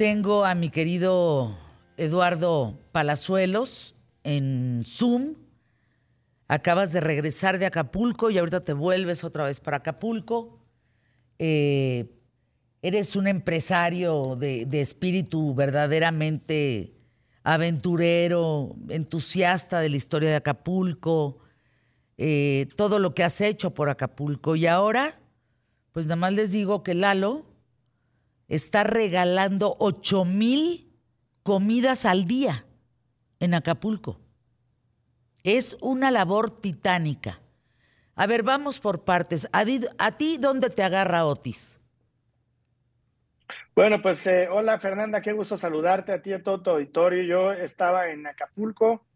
Tengo a mi querido Eduardo Palazuelos en Zoom. Acabas de regresar de Acapulco y ahorita te vuelves otra vez para Acapulco. Eh, eres un empresario de, espíritu verdaderamente aventurero, entusiasta de la historia de Acapulco, eh, todo lo que has hecho por Acapulco. Y ahora, pues nada más les digo que Lalo está regalando 8 mil comidas al día en Acapulco. Es una labor titánica. A ver, vamos por partes. ¿A, ti dónde te agarra Otis? Bueno, pues eh, hola Fernanda, qué gusto saludarte a ti y a todo tu auditorio. Yo estaba en Acapulco,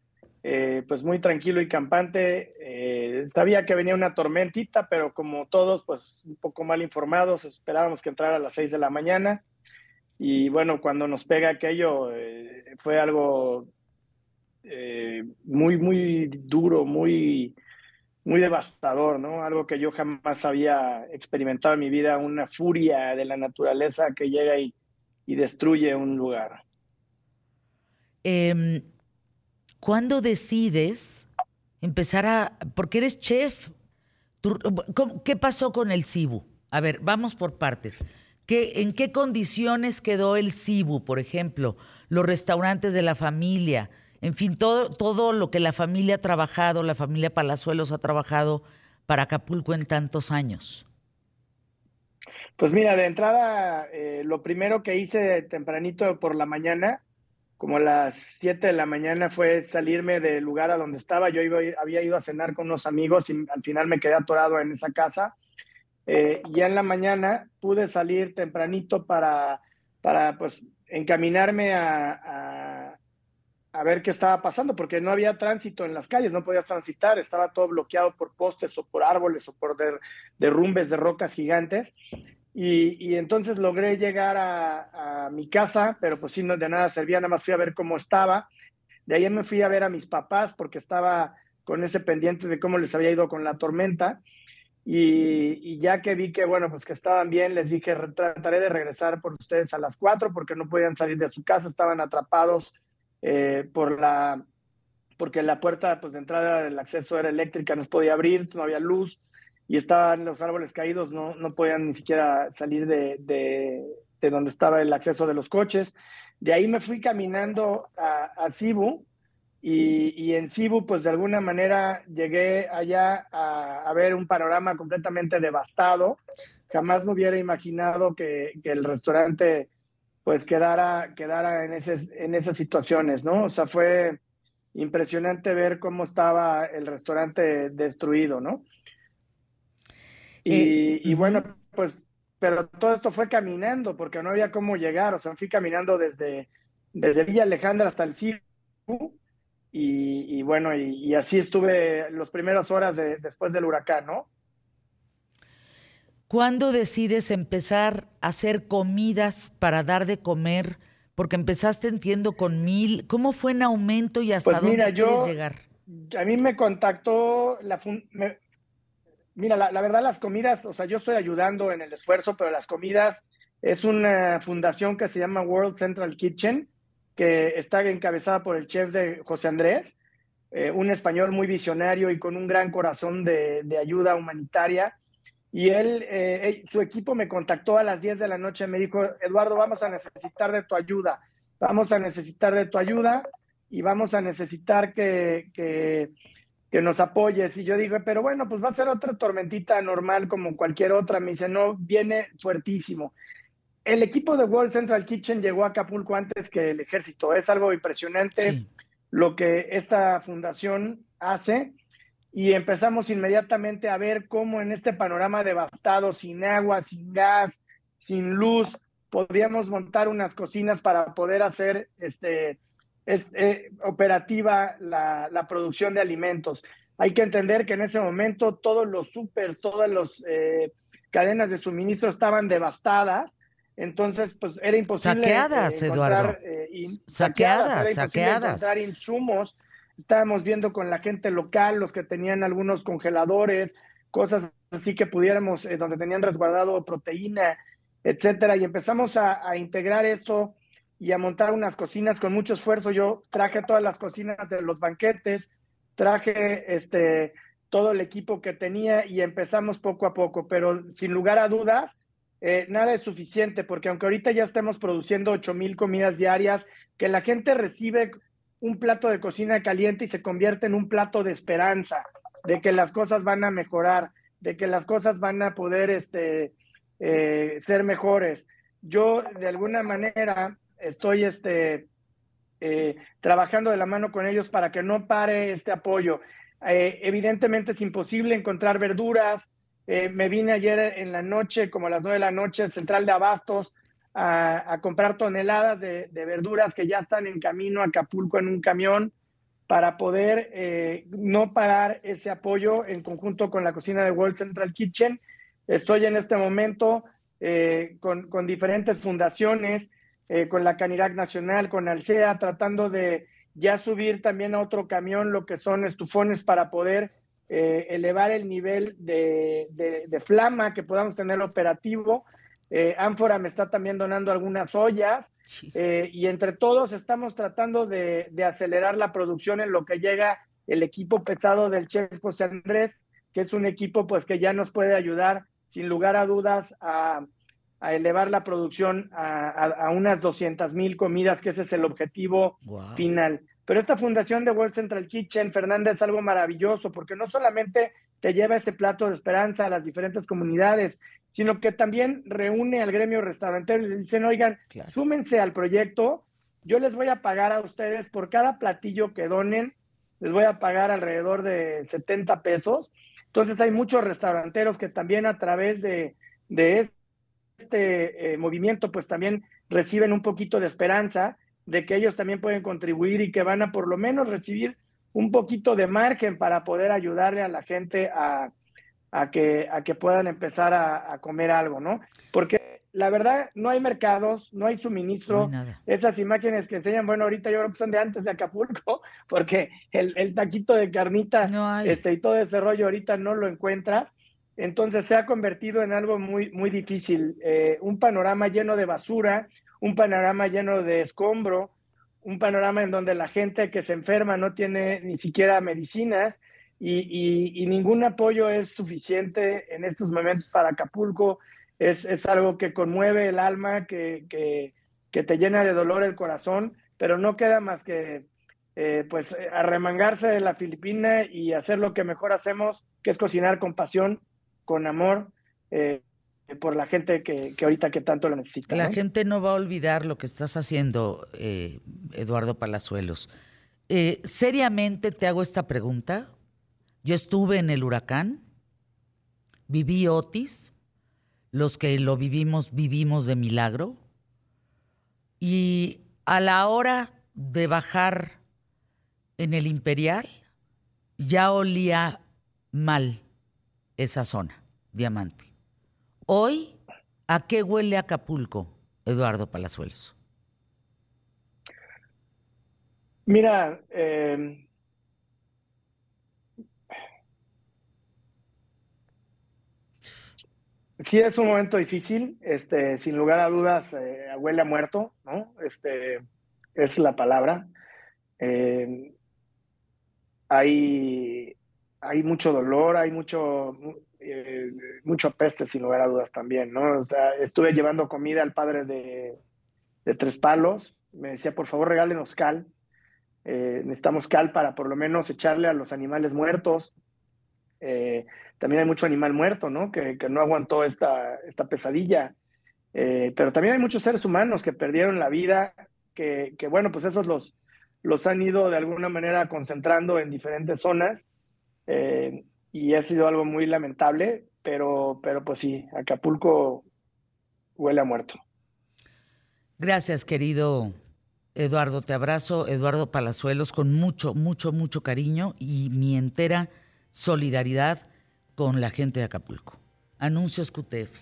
eh, pues muy tranquilo y campante. Eh, sabía que venía una tormentita, pero como todos, pues un poco mal informados, esperábamos que entrara a las seis de la mañana. Y bueno, cuando nos pega aquello, fue algo muy, muy duro, muy, muy devastador, ¿no? Algo que yo jamás había experimentado en mi vida, una furia de la naturaleza que llega y, destruye un lugar. Eh, ¿Cuándo decides empezar a, porque eres chef, ¿qué pasó con el Cibu? A ver, vamos por partes. ¿Qué, ¿En qué condiciones quedó el Cibu, por ejemplo? Los restaurantes de la familia, en fin, todo, todo lo que la familia ha trabajado, la familia Palazuelos ha trabajado para Acapulco en tantos años. Pues mira, de entrada, eh, lo primero que hice tempranito por la mañana, como las 7 de la mañana, fue salirme del lugar a donde estaba. Yo había ido a cenar con unos amigos y al final me quedé atorado en esa casa. Eh, ya en la mañana pude salir tempranito para, para pues, encaminarme a a ver qué estaba pasando, porque no había tránsito en las calles, no podías transitar, estaba todo bloqueado por postes o por árboles o por derrumbes de rocas gigantes. Y, entonces logré llegar a, mi casa, pero pues sí, no de nada servía, nada más fui a ver cómo estaba. De ahí me fui a ver a mis papás porque estaba con ese pendiente de cómo les había ido con la tormenta. Y, ya que vi que, bueno, pues que estaban bien, les dije, trataré de regresar por ustedes a las cuatro porque no podían salir de su casa, estaban atrapados eh, por la, porque la puerta pues, de entrada del acceso era eléctrica, no se podía abrir, no había luz y estaban los árboles caídos, no, no podían ni siquiera salir de, de, donde estaba el acceso de los coches. De ahí me fui caminando a, a y, en Cibu pues de alguna manera llegué allá a, ver un panorama completamente devastado. Jamás me hubiera imaginado que, el restaurante pues quedara, quedara en, en esas situaciones, ¿no? O sea, fue impresionante ver cómo estaba el restaurante destruido, ¿no? Y, eh, bueno, pues, pero todo esto fue caminando, porque no había cómo llegar, o sea, fui caminando desde, desde Villa Alejandra hasta el Cibu, y, bueno, y, así estuve las primeras horas de, después del huracán, ¿no? ¿Cuándo decides empezar a hacer comidas para dar de comer? Porque empezaste, entiendo, con mil. ¿Cómo fue en aumento y hasta pues dónde quieres llegar? A mí me contactó la... mira, la, verdad, las comidas, o sea, yo estoy ayudando en el esfuerzo, pero las comidas es una fundación que se llama World Central Kitchen, que está encabezada por el chef de José Andrés, eh, un español muy visionario y con un gran corazón de, ayuda humanitaria. Y él, eh, su equipo me contactó a las 10 de la noche, me dijo, Eduardo, vamos a necesitar de tu ayuda, vamos a necesitar de tu ayuda y vamos a necesitar que, que nos apoyes. Y yo digo, pero bueno, pues va a ser otra tormentita normal como cualquier otra. Me dice, no, viene fuertísimo. El equipo de World Central Kitchen llegó a Acapulco antes que el ejército. Es algo impresionante lo que esta fundación hace y empezamos inmediatamente a ver cómo en este panorama devastado, sin agua, sin gas, sin luz, podríamos montar unas cocinas para poder hacer este, este operativa la, la, producción de alimentos. Hay que entender que en ese momento todos los supers, todas las eh, cadenas de suministro estaban devastadas, entonces pues era imposible saqueadas, Eduardo. Eh, saqueadas, saqueadas. encontrar insumos estábamos viendo con la gente local, los que tenían algunos congeladores, cosas así que pudiéramos, eh, donde tenían resguardado proteína, etcétera, y empezamos a, integrar esto y a montar unas cocinas con mucho esfuerzo. Yo traje todas las cocinas de los banquetes, traje este, todo el equipo que tenía y empezamos poco a poco, pero sin lugar a dudas, eh, nada es suficiente, porque aunque ahorita ya estemos produciendo 8 mil comidas diarias, que la gente recibe un plato de cocina caliente y se convierte en un plato de esperanza, de que las cosas van a mejorar, de que las cosas van a poder este, eh, ser mejores. Yo de alguna manera estoy este, eh, trabajando de la mano con ellos para que no pare este apoyo. Eh, evidentemente es imposible encontrar verduras. Eh, me vine ayer en la noche, como a las nueve de la noche, al Central de Abastos a, comprar toneladas de, verduras que ya están en camino a Acapulco en un camión para poder no parar ese apoyo en conjunto con la cocina de World Central Kitchen. Estoy en este momento con, con diferentes fundaciones eh, con la Canirac Nacional, con Alcea, tratando de ya subir también a otro camión lo que son estufones para poder eh, elevar el nivel de, flama que podamos tener operativo. Eh, Ánfora me está también donando algunas ollas y entre todos estamos tratando de, de, acelerar la producción en lo que llega el equipo pesado del Chef José Andrés, que es un equipo pues que ya nos puede ayudar sin lugar a dudas a, a elevar la producción a, unas 200 mil comidas, que ese es el objetivo final. Pero esta fundación de World Central Kitchen, Fernanda, es algo maravilloso porque no solamente te lleva este plato de esperanza a las diferentes comunidades, sino que también reúne al gremio restaurantero y les dicen, oigan, súmense al proyecto, yo les voy a pagar a ustedes por cada platillo que donen, les voy a pagar alrededor de 70 pesos. Entonces hay muchos restauranteros que también a través de, de este eh, movimiento pues también reciben un poquito de esperanza de que ellos también pueden contribuir y que van a por lo menos recibir un poquito de margen para poder ayudarle a la gente a, que, a que puedan empezar a, comer algo, ¿no? Porque la verdad no hay mercados, no hay suministro. Esas imágenes que enseñan, bueno, ahorita yo creo que son de antes de Acapulco, porque el, taquito de carnita este, y todo ese rollo ahorita no lo encuentras. Entonces se ha convertido en algo muy, muy difícil. Eh, un panorama lleno de basura, un panorama lleno de escombro, un panorama en donde la gente que se enferma no tiene ni siquiera medicinas y, ningún apoyo es suficiente en estos momentos para Acapulco. Es, es algo que conmueve el alma, que, que, te llena de dolor el corazón, pero no queda más que eh, pues arremangarse de la Filipina y hacer lo que mejor hacemos, que es cocinar con pasión con amor eh, por la gente que, ahorita que tanto lo necesita. La gente no va a olvidar lo que estás haciendo, eh, Eduardo Palazuelos. Eh, seriamente te hago esta pregunta. Yo estuve en el huracán, viví Otis, los que lo vivimos vivimos de milagro, y a la hora de bajar en el Imperial, ya olía mal esa zona, Diamante. Hoy, ¿a qué huele Acapulco, Eduardo Palazuelos? Mira, eh, sí es un momento difícil, este, sin lugar a dudas, eh, huele a muerto, ¿no? Este, es la palabra. Eh, hay hay mucho dolor, hay mucho, eh, mucho peste, sin lugar a dudas también, ¿no? O sea, estuve llevando comida al padre de, Tres Palos, me decía, por favor, regálenos cal, eh, necesitamos cal para por lo menos echarle a los animales muertos. Eh, también hay mucho animal muerto, ¿no? Que, no aguantó esta, esta pesadilla. pero también hay muchos seres humanos que perdieron la vida, que, que bueno, pues esos los, los han ido de alguna manera concentrando en diferentes zonas eh, y ha sido algo muy lamentable, pero, pero pues sí, Acapulco huele a muerto. Gracias, querido Eduardo. Te abrazo, Eduardo Palazuelos, con mucho, mucho, mucho cariño y mi entera solidaridad con la gente de Acapulco. Anuncios QTF.